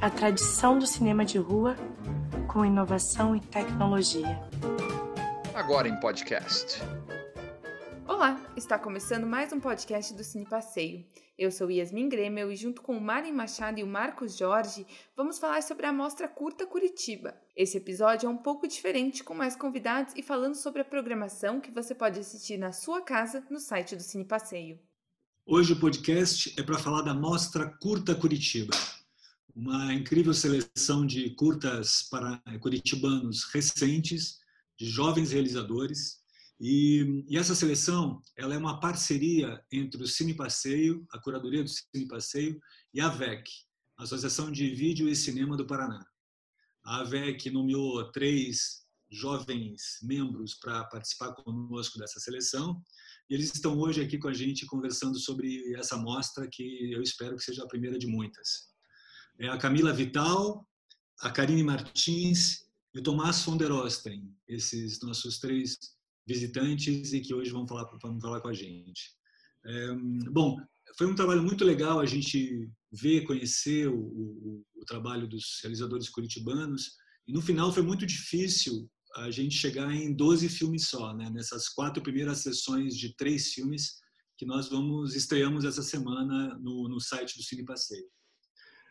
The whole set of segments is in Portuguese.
A tradição do cinema de rua com inovação e tecnologia. Agora em podcast. Olá, está começando mais um podcast do Cine Passeio. Eu sou Yasmin Grêmio e junto com o Mari Machado e o Marcos Jorge, vamos falar sobre a Mostra Curta Curitiba. Esse episódio é um pouco diferente, com mais convidados e falando sobre a programação que você pode assistir na sua casa no site do Cine Passeio. Hoje o podcast é para falar da Mostra Curta Curitiba, uma incrível seleção de curtas para curitibanos recentes, de jovens realizadores. E, e, essa seleção ela é uma parceria entre o Cine Passeio, a curadoria do Cine Passeio, e a VEC, Associação de Vídeo e Cinema do Paraná. A VEC nomeou três jovens membros para participar conosco dessa seleção. E eles estão hoje aqui com a gente conversando sobre essa mostra que eu espero que seja a primeira de muitas é a Camila Vital, a Karine Martins e o Tomás von der Osten, esses nossos três visitantes e que hoje vão falar, vão falar com a gente. É, bom, foi um trabalho muito legal a gente ver, conhecer o, o, o trabalho dos realizadores curitibanos e no final foi muito difícil a gente chegar em 12 filmes só, né? nessas quatro primeiras sessões de três filmes que nós vamos estreamos essa semana no, no site do Cine Passeio.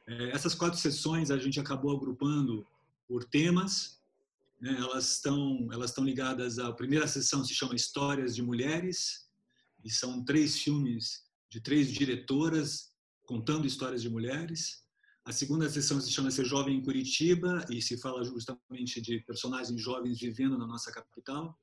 É, essas quatro sessões a gente acabou agrupando por temas. Né? Elas estão elas estão ligadas à primeira sessão se chama Histórias de Mulheres e são três filmes de três diretoras contando histórias de mulheres. A segunda sessão se chama Ser Jovem em Curitiba e se fala justamente de personagens jovens vivendo na nossa capital.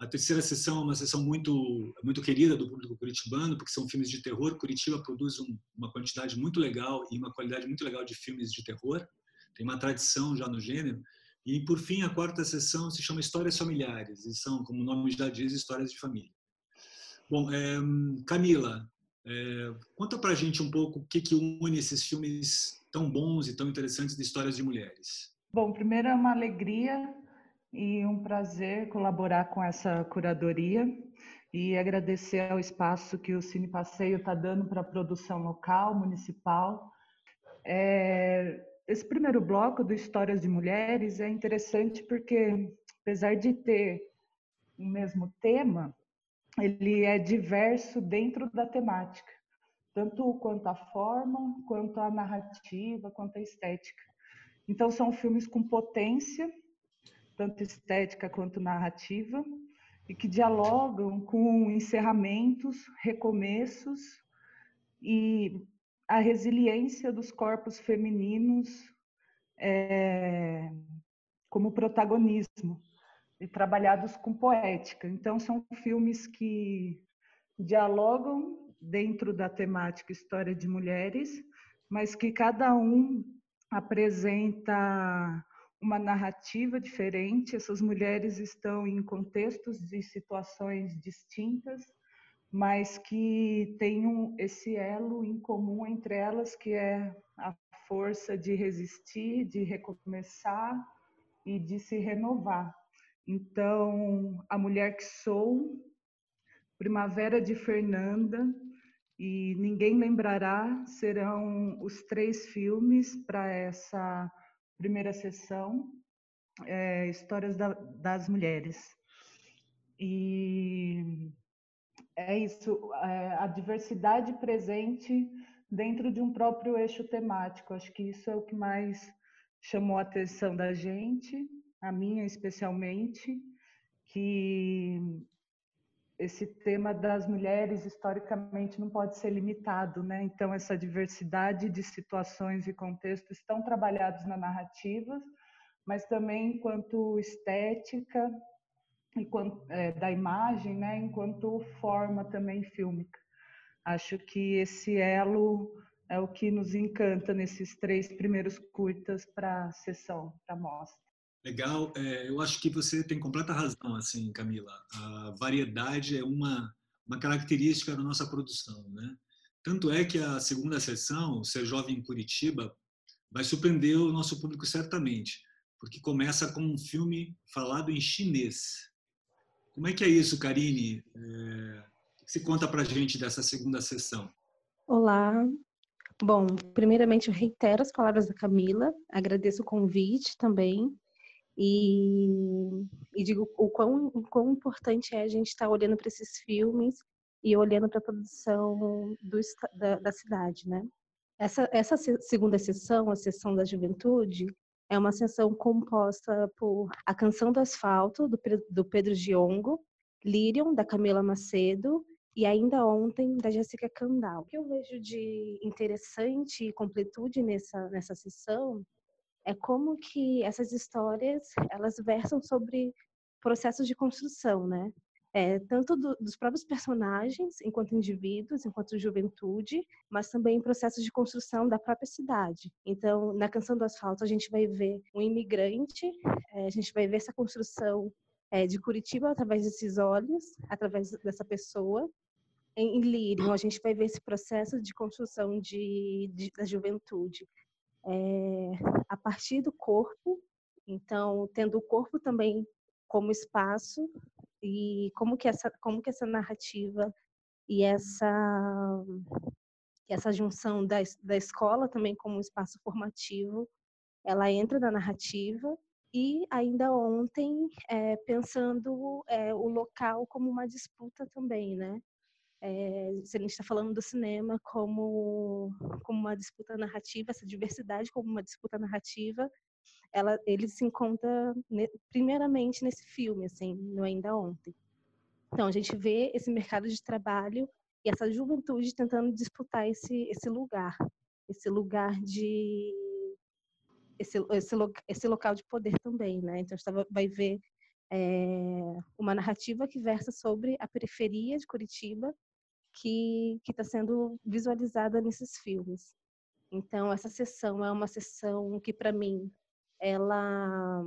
A terceira sessão é uma sessão muito muito querida do público curitibano, porque são filmes de terror. Curitiba produz um, uma quantidade muito legal e uma qualidade muito legal de filmes de terror. Tem uma tradição já no gênero. E, por fim, a quarta sessão se chama Histórias Familiares, e são, como o nome já diz, histórias de família. Bom, é, Camila, é, conta pra gente um pouco o que, que une esses filmes tão bons e tão interessantes de histórias de mulheres. Bom, primeiro é uma alegria e um prazer colaborar com essa curadoria e agradecer ao espaço que o Cine Passeio está dando para a produção local, municipal. É, esse primeiro bloco do Histórias de Mulheres é interessante porque, apesar de ter o mesmo tema, ele é diverso dentro da temática, tanto quanto a forma, quanto a narrativa, quanto a estética. Então, são filmes com potência tanto estética quanto narrativa, e que dialogam com encerramentos, recomeços e a resiliência dos corpos femininos é, como protagonismo e trabalhados com poética. Então, são filmes que dialogam dentro da temática história de mulheres, mas que cada um apresenta uma narrativa diferente, essas mulheres estão em contextos de situações distintas, mas que têm um, esse elo em comum entre elas, que é a força de resistir, de recomeçar e de se renovar. Então, A Mulher que Sou, Primavera de Fernanda e Ninguém Lembrará serão os três filmes para essa primeira sessão, é, Histórias da, das Mulheres. E é isso, é, a diversidade presente dentro de um próprio eixo temático. Acho que isso é o que mais chamou a atenção da gente, a minha especialmente, que esse tema das mulheres historicamente não pode ser limitado, né? Então essa diversidade de situações e contextos estão trabalhados na narrativa, mas também enquanto estética enquanto, é, da imagem, né? Enquanto forma também fílmica. Acho que esse elo é o que nos encanta nesses três primeiros curtas para a sessão, para a mostra. Legal, é, eu acho que você tem completa razão, assim, Camila. A variedade é uma, uma característica da nossa produção, né? Tanto é que a segunda sessão, Ser Jovem em Curitiba, vai surpreender o nosso público certamente, porque começa com um filme falado em chinês. Como é que é isso, Karine? É, se conta para a gente dessa segunda sessão? Olá. Bom, primeiramente eu reitero as palavras da Camila, agradeço o convite também e, e digo o quão, o quão importante é a gente estar tá olhando para esses filmes e olhando para a produção do, da, da, cidade, né? Essa, essa segunda sessão, a sessão da juventude, é uma sessão composta por A Canção do Asfalto, do, do Pedro Giongo, Lírion, da Camila Macedo, e ainda ontem da Jéssica Candal. O que eu vejo de interessante e completude nessa, nessa sessão é como que essas histórias elas versam sobre processos de construção, né? É, tanto do, dos próprios personagens, enquanto indivíduos, enquanto juventude, mas também processos de construção da própria cidade. Então, na Canção do Asfalto, a gente vai ver um imigrante, é, a gente vai ver essa construção é, de Curitiba através desses olhos, através dessa pessoa, em Lírio, a gente vai ver esse processo de construção de, de da juventude é, a partir do corpo, então tendo o corpo também como espaço e como que essa como que essa narrativa e essa essa junção da, da escola também como espaço formativo ela entra na narrativa e ainda ontem é, pensando é, o local como uma disputa também né é, se a gente está falando do cinema como, como uma disputa narrativa, essa diversidade como uma disputa narrativa, ela, ele se encontra ne, primeiramente nesse filme, assim, no Ainda Ontem. Então, a gente vê esse mercado de trabalho e essa juventude tentando disputar esse, esse lugar, esse lugar de... Esse, esse, esse local de poder também, né? Então, a gente vai ver é, uma narrativa que versa sobre a periferia de Curitiba que está sendo visualizada nesses filmes. Então, essa sessão é uma sessão que, para mim, ela,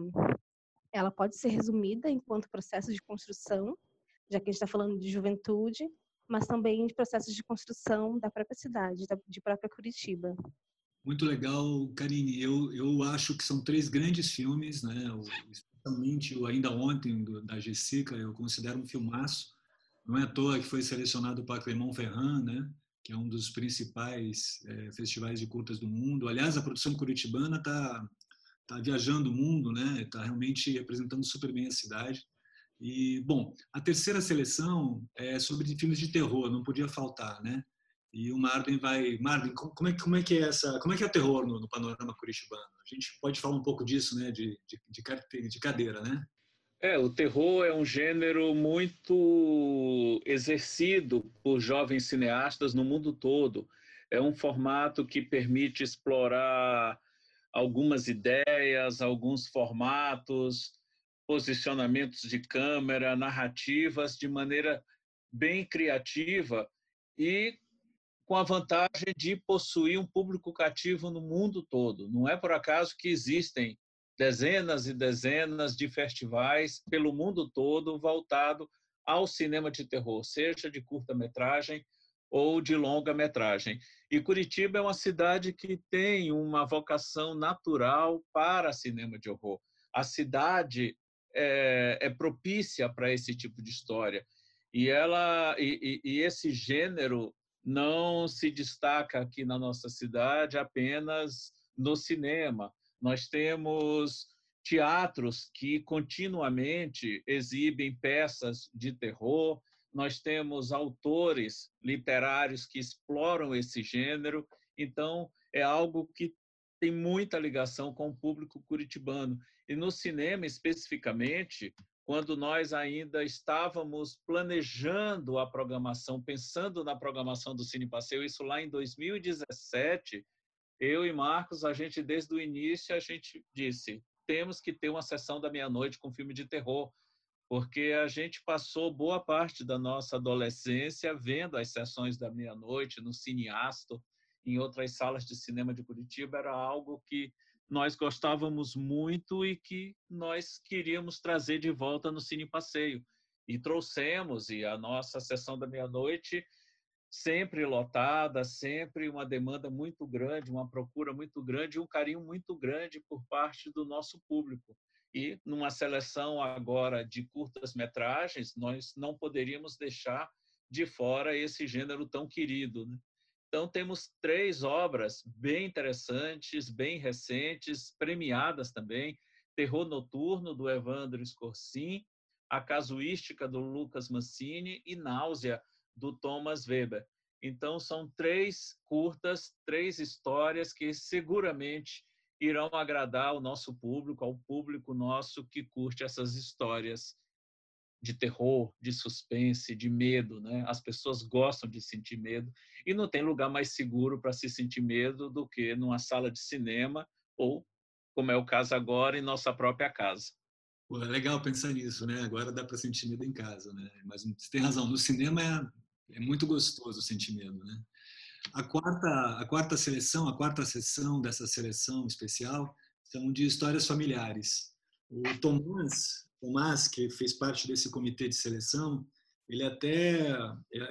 ela pode ser resumida enquanto processo de construção, já que a gente está falando de juventude, mas também de processos de construção da própria cidade, de própria Curitiba. Muito legal, Karine. Eu, eu acho que são três grandes filmes, né? Especialmente o Ainda Ontem, do, da Jessica, eu considero um filmaço. Não é à toa que foi selecionado para Clermont-Ferrand, né? que é um dos principais é, festivais de curtas do mundo. Aliás, a produção curitibana está tá viajando o mundo, né? Está realmente representando super bem a cidade. E bom, a terceira seleção é sobre filmes de terror, não podia faltar, né? E o Marden vai, Marden, como é, como é que é essa, como é que é o terror no, no panorama curitibano? A gente pode falar um pouco disso, né? De, de, de cadeira, né? É, o terror é um gênero muito exercido por jovens cineastas no mundo todo. É um formato que permite explorar algumas ideias, alguns formatos, posicionamentos de câmera, narrativas de maneira bem criativa e com a vantagem de possuir um público cativo no mundo todo. Não é por acaso que existem dezenas e dezenas de festivais pelo mundo todo voltado ao cinema de terror, seja de curta-metragem ou de longa-metragem. E Curitiba é uma cidade que tem uma vocação natural para cinema de horror. A cidade é, é propícia para esse tipo de história. E, ela, e, e, e esse gênero não se destaca aqui na nossa cidade apenas no cinema. Nós temos teatros que continuamente exibem peças de terror, nós temos autores literários que exploram esse gênero, então é algo que tem muita ligação com o público curitibano. E no cinema, especificamente, quando nós ainda estávamos planejando a programação, pensando na programação do Cine Passeio, isso lá em 2017, eu e Marcos, a gente desde o início a gente disse, temos que ter uma sessão da meia-noite com filme de terror, porque a gente passou boa parte da nossa adolescência vendo as sessões da meia-noite no Cineasto, em outras salas de cinema de Curitiba, era algo que nós gostávamos muito e que nós queríamos trazer de volta no Cine Passeio. E trouxemos, e a nossa sessão da meia-noite sempre lotada, sempre uma demanda muito grande, uma procura muito grande um carinho muito grande por parte do nosso público. E numa seleção agora de curtas metragens, nós não poderíamos deixar de fora esse gênero tão querido. Né? Então, temos três obras bem interessantes, bem recentes, premiadas também: Terror Noturno, do Evandro Scorsin, A Casuística, do Lucas Mancini e Náusea, do Thomas Weber. Então, são três curtas, três histórias que seguramente irão agradar ao nosso público, ao público nosso que curte essas histórias de terror, de suspense, de medo, né? As pessoas gostam de sentir medo e não tem lugar mais seguro para se sentir medo do que numa sala de cinema ou, como é o caso agora, em nossa própria casa. Pô, é legal pensar nisso, né? Agora dá para sentir medo em casa, né? Mas você tem razão, no cinema é, é muito gostoso sentir medo, né? A quarta, a quarta seleção, a quarta sessão dessa seleção especial são de histórias familiares. O Tomás, Tomás, que fez parte desse comitê de seleção, ele até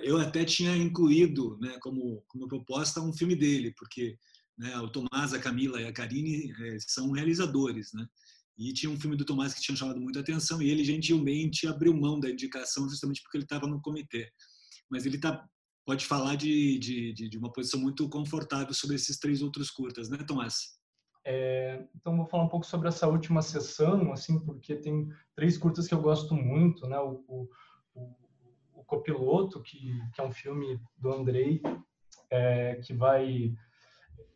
eu até tinha incluído, né, como como proposta um filme dele, porque né, o Tomás, a Camila e a Karine é, são realizadores, né? E tinha um filme do Tomás que tinha chamado muita atenção e ele gentilmente abriu mão da indicação justamente porque ele estava no comitê. Mas ele tá, pode falar de, de, de, uma posição muito confortável sobre esses três outros curtas, né, Tomás? É, então vou falar um pouco sobre essa última sessão, assim, porque tem três curtas que eu gosto muito, né? O, o, o, Copiloto, que, que é um filme do Andrei, é, que vai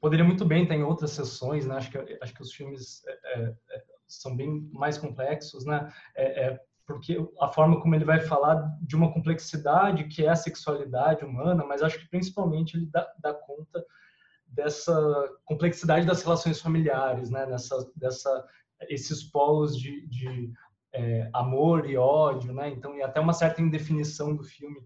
poderia muito bem estar em outras sessões, né? Acho que acho que os filmes é, é são bem mais complexos, né? É, é, porque a forma como ele vai falar de uma complexidade que é a sexualidade humana, mas acho que principalmente ele dá, dá conta dessa complexidade das relações familiares, né? Nessa, dessa, esses polos de, de é, amor e ódio, né? Então, e até uma certa indefinição do filme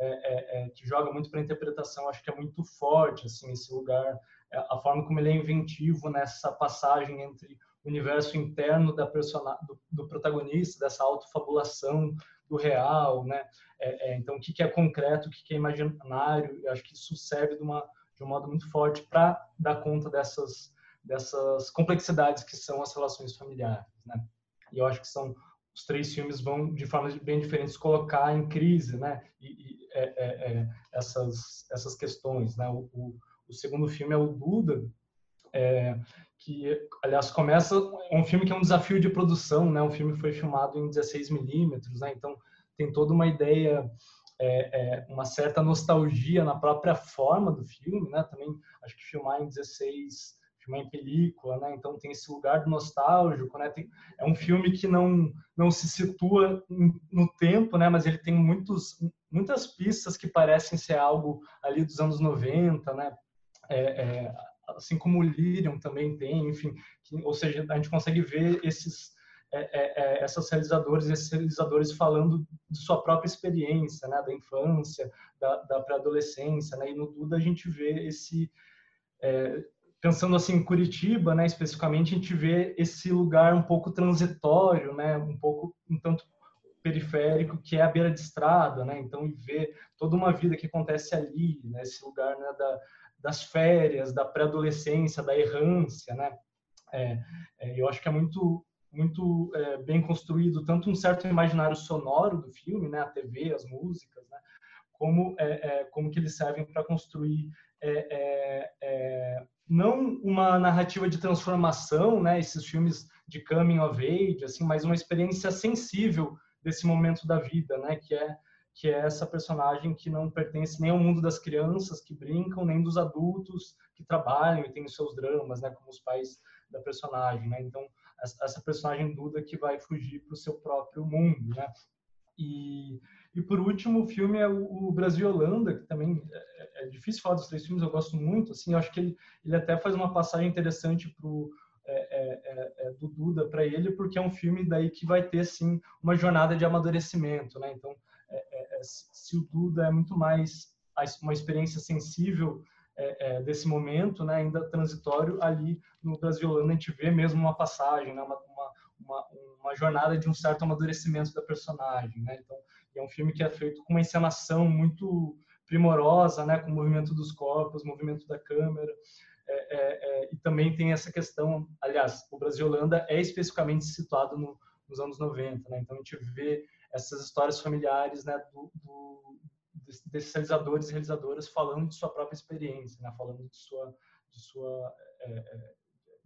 é, é, é que joga muito para a interpretação. Acho que é muito forte, assim, esse lugar, é, a forma como ele é inventivo nessa passagem entre universo interno da persona, do, do protagonista, dessa autofabulação do real, né? É, então, o que, que é concreto, o que, que é imaginário? Eu acho que isso serve de uma de um modo muito forte para dar conta dessas dessas complexidades que são as relações familiares, né? E eu acho que são os três filmes vão de formas bem diferentes colocar em crise, né? E, e é, é, é, essas essas questões, né? O, o, o, segundo filme é o Duda, é, que aliás começa um filme que é um desafio de produção, né? Um filme foi filmado em 16 milímetros, né? Então tem toda uma ideia é, é, uma certa nostalgia na própria forma do filme, né? Também acho que filmar em 16, filmar em película, né? Então tem esse lugar do nostálgico, né? Tem, é um filme que não não se situa no tempo, né? Mas ele tem muitos muitas pistas que parecem ser algo ali dos anos 90, né? É, é, assim como o Lyrium também tem, enfim, que, ou seja, a gente consegue ver esses é, é, é, essas realizadores, esses realizadores falando de sua própria experiência, né, da infância, da, da pré-adolescência, né, e no Duda a gente vê esse, é, pensando assim em Curitiba, né, especificamente, a gente vê esse lugar um pouco transitório, né, um pouco, um tanto periférico, que é a beira de estrada, né, então, e ver toda uma vida que acontece ali, né, esse lugar, né, da, das férias, da pré-adolescência, da errância, né, é, é, eu acho que é muito muito é, bem construído, tanto um certo imaginário sonoro do filme, né, a TV, as músicas, né, como é, é, como que eles servem para construir é, não uma narrativa de transformação, né, esses filmes de coming of age, assim, mas uma experiência sensível desse momento da vida, né, que é que é essa personagem que não pertence nem ao mundo das crianças que brincam, nem dos adultos que trabalham e têm os seus dramas, né, como os pais da personagem, né? Então essa personagem Duda que vai fugir para o seu próprio mundo, né? E, e por último, o filme é o, Brasil e Holanda, que também é, é, difícil falar dos três filmes, eu gosto muito, assim, eu acho que ele, ele até faz uma passagem interessante pro, é, é, é, é do Duda para ele, porque é um filme daí que vai ter, assim, uma jornada de amadurecimento, né? Então, se o Duda é muito mais uma experiência sensível é, é, desse momento, né, ainda transitório, ali no Brasil Holanda a gente vê mesmo uma passagem, né, uma, uma, uma, jornada de um certo amadurecimento da personagem. Né? Então, é um filme que é feito com uma encenação muito primorosa, né, com o movimento dos corpos, movimento da câmera. É, é, é, e também tem essa questão, aliás, o Brasil Holanda é especificamente situado no, nos anos 90, né? então a gente vê essas histórias familiares né, do, do desses realizadores e realizadoras falando de sua própria experiência, né? falando de sua, de sua é, é,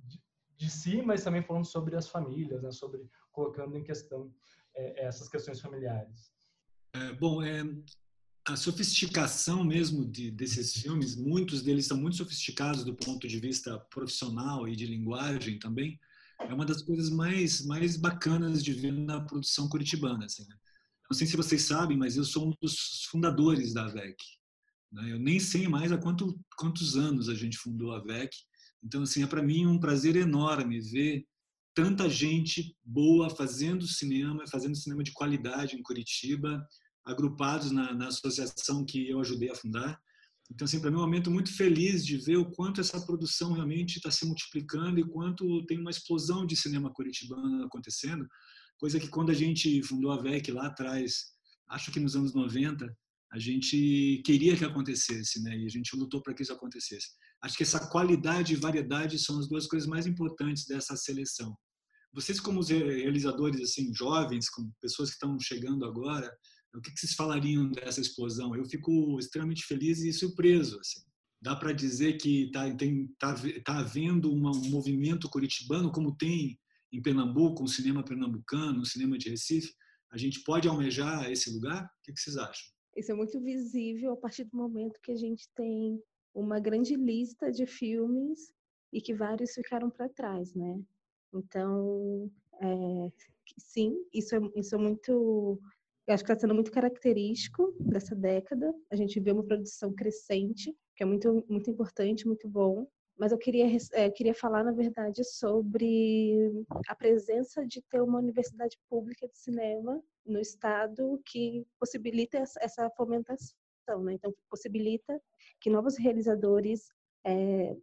de, de, si, mas também falando sobre as famílias, né? sobre colocando em questão é, essas questões familiares. É, bom, é, a sofisticação mesmo de, desses filmes, muitos deles são muito sofisticados do ponto de vista profissional e de linguagem também, é uma das coisas mais mais bacanas de ver na produção curitibana. Assim, né? Não sei se vocês sabem, mas eu sou um dos fundadores da AVEC. Né? Eu nem sei mais há quanto, quantos anos a gente fundou a AVEC. Então, assim, é para mim um prazer enorme ver tanta gente boa fazendo cinema, fazendo cinema de qualidade em Curitiba, agrupados na, na associação que eu ajudei a fundar. Então, assim, para mim é um momento muito feliz de ver o quanto essa produção realmente está se multiplicando e quanto tem uma explosão de cinema curitibano acontecendo, coisa que quando a gente fundou a VEC lá atrás, acho que nos anos 90, a gente queria que acontecesse, né? E a gente lutou para que isso acontecesse. Acho que essa qualidade e variedade são as duas coisas mais importantes dessa seleção. Vocês como realizadores assim jovens, como pessoas que estão chegando agora, o que, vocês falariam dessa explosão? Eu fico extremamente feliz e surpreso. Assim. Dá para dizer que está tá, tá havendo uma, um movimento curitibano, como tem em Pernambuco, um cinema pernambucano, um cinema de Recife. A gente pode almejar esse lugar? O que, que vocês acham? Isso é muito visível a partir do momento que a gente tem uma grande lista de filmes e que vários ficaram para trás, né? Então, é, sim, isso é, isso é muito eu acho que está sendo muito característico dessa década. A gente vê uma produção crescente, que é muito, muito importante, muito bom. Mas eu queria, é, queria falar, na verdade, sobre a presença de ter uma universidade pública de cinema no Estado que possibilita essa fomentação. Né? Então, possibilita que novos realizadores é,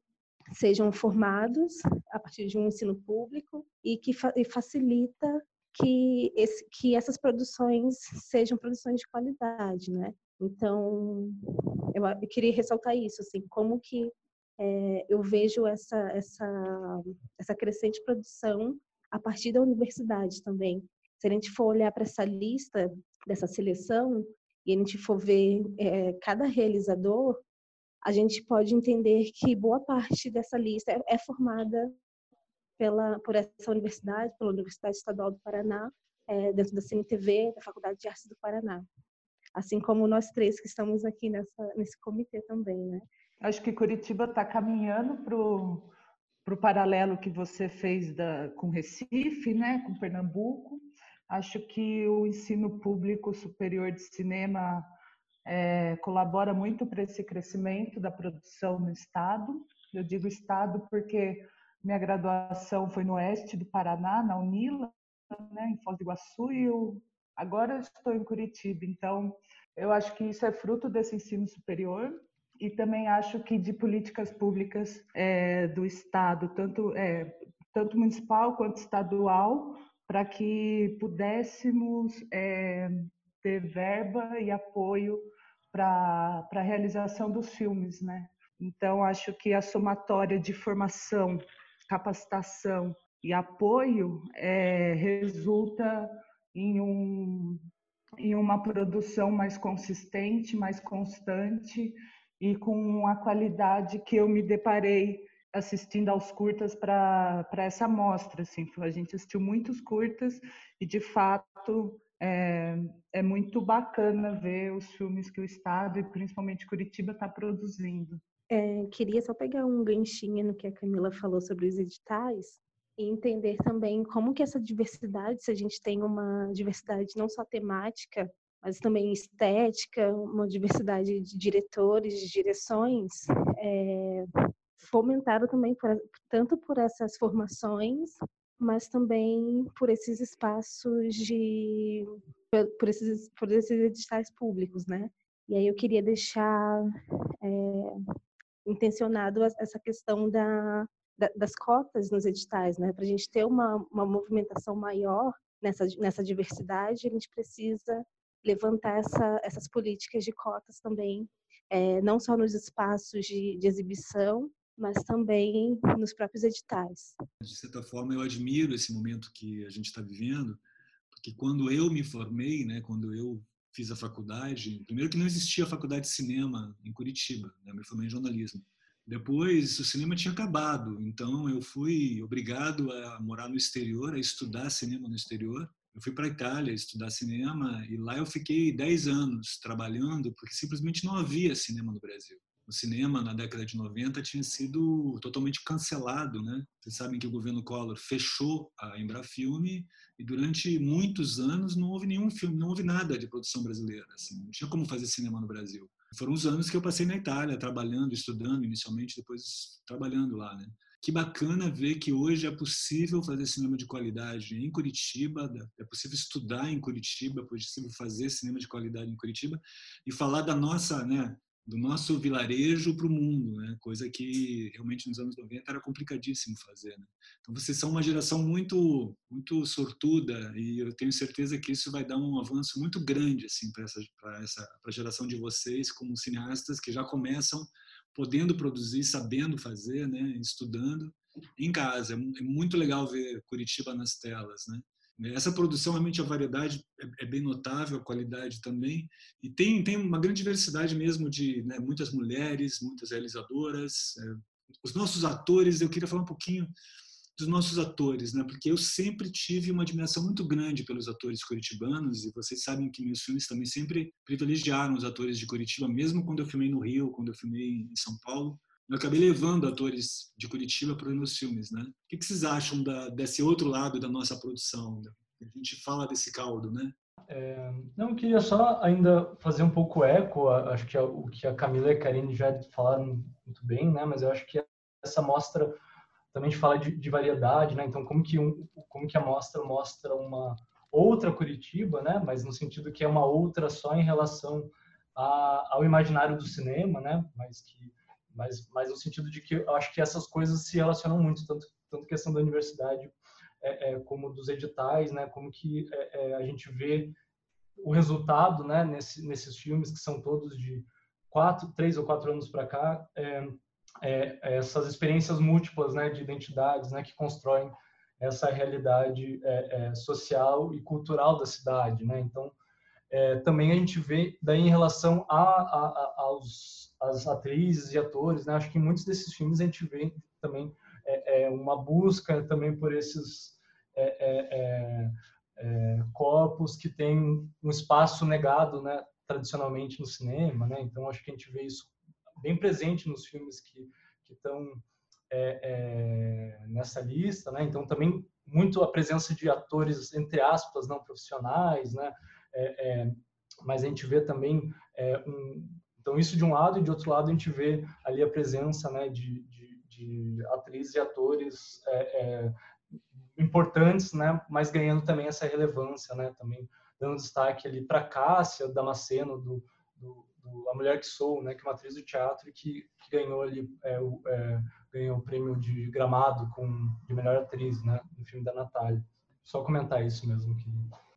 sejam formados a partir de um ensino público e que fa e facilita que, esse, que essas produções sejam produções de qualidade, né? Então, eu, eu queria ressaltar isso, assim, como que é, eu vejo essa, essa, essa crescente produção a partir da universidade também. Se a gente for olhar para essa lista dessa seleção e a gente for ver é, cada realizador, a gente pode entender que boa parte dessa lista é, é formada pela, por essa universidade, pela Universidade Estadual do Paraná, é, dentro da CNTV, da Faculdade de Artes do Paraná. Assim como nós três que estamos aqui nessa, nesse comitê também, né? Acho que Curitiba está caminhando para o paralelo que você fez da, com Recife, né, com Pernambuco. Acho que o ensino público superior de cinema é, colabora muito para esse crescimento da produção no Estado. Eu digo Estado porque minha graduação foi no oeste do Paraná, na Unila, né, em Foz do Iguaçu, e eu, agora estou em Curitiba. Então, eu acho que isso é fruto desse ensino superior e também acho que de políticas públicas é, do Estado, tanto, é, tanto municipal quanto estadual, para que pudéssemos é, ter verba e apoio para a realização dos filmes, né? Então, acho que a somatória de formação capacitação e apoio é, resulta em, um, em uma produção mais consistente, mais constante e com a qualidade que eu me deparei assistindo aos curtas para essa mostra. Assim. A gente assistiu muitos curtas e, de fato, é, é muito bacana ver os filmes que o Estado e principalmente Curitiba está produzindo. É, queria só pegar um ganchinho no que a Camila falou sobre os editais e entender também como que essa diversidade, se a gente tem uma diversidade não só temática, mas também estética, uma diversidade de diretores, de direções, é, fomentado também por, tanto por essas formações, mas também por esses espaços de por esses por esses editais públicos, né? E aí eu queria deixar é, intencionado essa questão da, das cotas nos editais, né? Para a gente ter uma, uma movimentação maior nessa, nessa diversidade, a gente precisa levantar essa, essas políticas de cotas também, é, não só nos espaços de, de exibição, mas também nos próprios editais. De certa forma, eu admiro esse momento que a gente está vivendo, porque quando eu me formei, né, quando eu fiz a faculdade, primeiro que não existia faculdade de cinema em Curitiba, né? me formei em jornalismo. Depois o cinema tinha acabado, então eu fui obrigado a morar no exterior, a estudar cinema no exterior. Eu fui para a Itália estudar cinema e lá eu fiquei 10 anos trabalhando porque simplesmente não havia cinema no Brasil o cinema na década de 90 tinha sido totalmente cancelado, né? Vocês sabem que o governo Collor fechou a Embrafilme e durante muitos anos não houve nenhum filme, não houve nada de produção brasileira, assim, não tinha como fazer cinema no Brasil. Foram os anos que eu passei na Itália, trabalhando, estudando inicialmente, depois trabalhando lá, né? Que bacana ver que hoje é possível fazer cinema de qualidade em Curitiba, é possível estudar em Curitiba, é possível fazer cinema de qualidade em Curitiba e falar da nossa, né, do nosso vilarejo para o mundo, né? coisa que realmente nos anos 90 era complicadíssimo fazer. Né? Então vocês são uma geração muito muito sortuda e eu tenho certeza que isso vai dar um avanço muito grande assim para essa para essa para a geração de vocês como cineastas que já começam podendo produzir, sabendo fazer, né? estudando em casa. É muito legal ver Curitiba nas telas, né? Essa produção, realmente, a variedade é, é, bem notável, a qualidade também. E tem, tem uma grande diversidade mesmo de né, muitas mulheres, muitas realizadoras. É, os nossos atores, eu queria falar um pouquinho dos nossos atores, né? Porque eu sempre tive uma admiração muito grande pelos atores curitibanos e vocês sabem que meus filmes também sempre privilegiaram os atores de Curitiba, mesmo quando eu filmei no Rio, quando eu filmei em São Paulo eu acabei levando atores de Curitiba para os meus filmes, né? O que vocês acham da, desse outro lado da nossa produção? A gente fala desse caldo, né? É, não, eu queria só ainda fazer um pouco eco, acho que o que a Camila e a Karine já falaram muito bem, né? Mas eu acho que essa mostra também a gente fala de, de variedade, né? Então, como que, um, como que a mostra mostra uma outra Curitiba, né? Mas no sentido que é uma outra só em relação a, ao imaginário do cinema, né? Mas que mas, mas no sentido de que eu acho que essas coisas se relacionam muito, tanto, tanto questão da universidade é, é, como dos editais, né, como que é, é, a gente vê o resultado, né, nesse, nesses filmes que são todos de quatro, três ou quatro anos para cá, é, é, essas experiências múltiplas, né, de identidades, né, que constroem essa realidade social e cultural da cidade, né, então também a gente vê daí em relação a, a, a, aos as atrizes e atores, né? Acho que em muitos desses filmes a gente vê também é, é uma busca também por esses é, é, é, é, corpos que têm um espaço negado, né? Tradicionalmente no cinema, né? Então acho que a gente vê isso bem presente nos filmes que estão nessa lista, né? Então também muito a presença de atores entre aspas não profissionais, né? Mas a gente vê também um, então, isso de um lado, e de outro lado, a gente vê ali a presença né, de, de, de atrizes e atores é, é, importantes, né, mas ganhando também essa relevância, né, também dando destaque ali para Cássia Damasceno, do, do, do, A Mulher que Sou, né, que é uma atriz do teatro que, que ganhou ali é, o, é, ganhou o prêmio de Gramado com, de melhor atriz né, no filme da Natália. Só comentar isso mesmo. Que...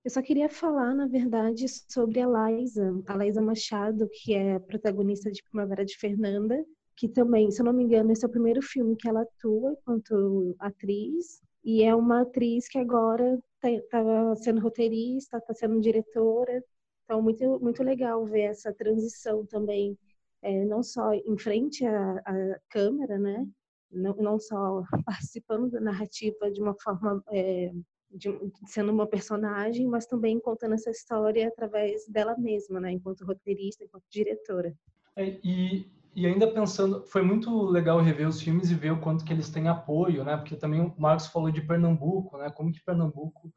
Eu só queria falar, na verdade, sobre a Laísa, a Laísa Machado, que é protagonista de Primavera de Fernanda, que também, se eu não me engano, esse é o primeiro filme que ela atua enquanto atriz, e é uma atriz que agora está tá sendo roteirista, está sendo diretora, então muito muito legal ver essa transição também, é, não só em frente à, à câmera, né, não, não só participando da narrativa de uma forma é, de, sendo uma personagem, mas também contando essa história através dela mesma, né, enquanto roteirista, enquanto diretora. É, e, e ainda pensando, foi muito legal rever os filmes e ver o quanto que eles têm apoio, né? Porque também o Marcos falou de Pernambuco, né? Como que Pernambuco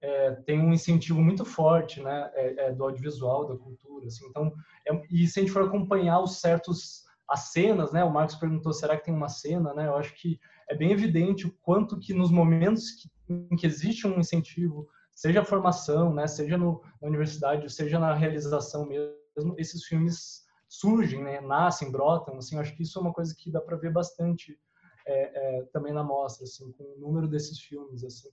é, tem um incentivo muito forte, né? É, é, do audiovisual, da cultura, assim. Então, é, e se a gente for acompanhar os certos as cenas, né? O Marcos perguntou, será que tem uma cena, né? Eu acho que é bem evidente o quanto que nos momentos que em que existe um incentivo, seja a formação, né, seja no, na universidade, seja na realização mesmo, esses filmes surgem, né, nascem, brotam, assim, acho que isso é uma coisa que dá para ver bastante é, é, também na mostra, assim, com o número desses filmes, assim,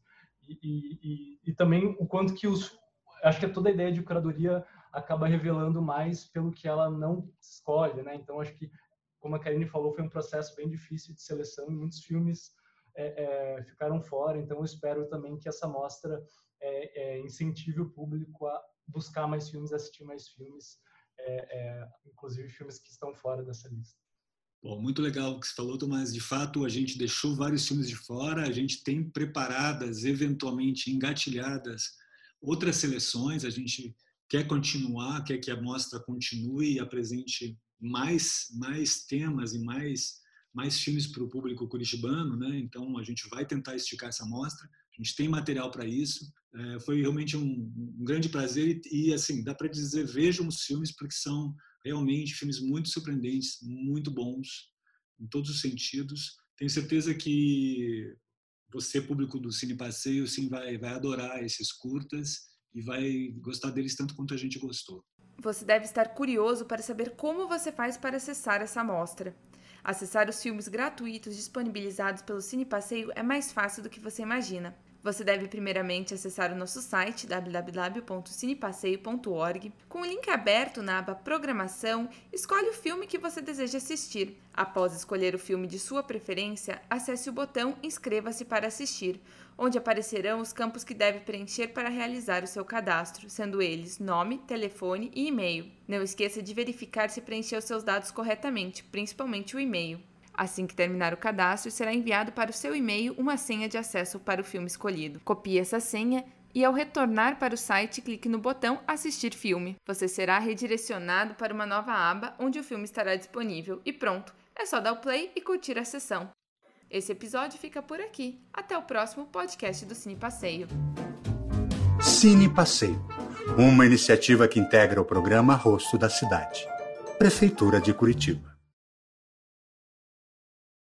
e, e, e, também o quanto que os, acho que é toda a ideia de curadoria acaba revelando mais pelo que ela não escolhe, né, então acho que como a Karine falou, foi um processo bem difícil de seleção muitos filmes é, é, ficaram fora. Então, eu espero também que essa mostra é, é, incentive o público a buscar mais filmes, assistir mais filmes, é, é, inclusive filmes que estão fora dessa lista. Bom, muito legal o que você falou, Tomás. De fato, a gente deixou vários filmes de fora, a gente tem preparadas, eventualmente engatilhadas, outras seleções, a gente quer continuar, quer que a mostra continue e apresente mais, mais temas e mais, mais filmes para o público curitibano, né? Então, a gente vai tentar esticar essa mostra, a gente tem material para isso. É, foi realmente um, um grande prazer e, e assim, dá para dizer, vejam os filmes porque são realmente filmes muito surpreendentes, muito bons, em todos os sentidos. Tenho certeza que você, público do Cine Passeio, sim, vai, vai adorar esses curtas e vai gostar deles tanto quanto a gente gostou. Você deve estar curioso para saber como você faz para acessar essa amostra. Acessar os filmes gratuitos disponibilizados pelo Cine Passeio é mais fácil do que você imagina. Você deve primeiramente acessar o nosso site www.cinepasseio.org. Com o link aberto na aba Programação, escolhe o filme que você deseja assistir. Após escolher o filme de sua preferência, acesse o botão Inscreva-se para assistir, onde aparecerão os campos que deve preencher para realizar o seu cadastro, sendo eles nome, telefone e e-mail. Não esqueça de verificar se preencheu seus dados corretamente, principalmente o e-mail. Assim que terminar o cadastro, será enviado para o seu e-mail uma senha de acesso para o filme escolhido. Copie essa senha e ao retornar para o site, clique no botão Assistir filme. Você será redirecionado para uma nova aba onde o filme estará disponível e pronto. É só dar o play e curtir a sessão. Esse episódio fica por aqui. Até o próximo podcast do Cine Passeio. Cine Passeio, uma iniciativa que integra o programa Rosto da Cidade, Prefeitura de Curitiba.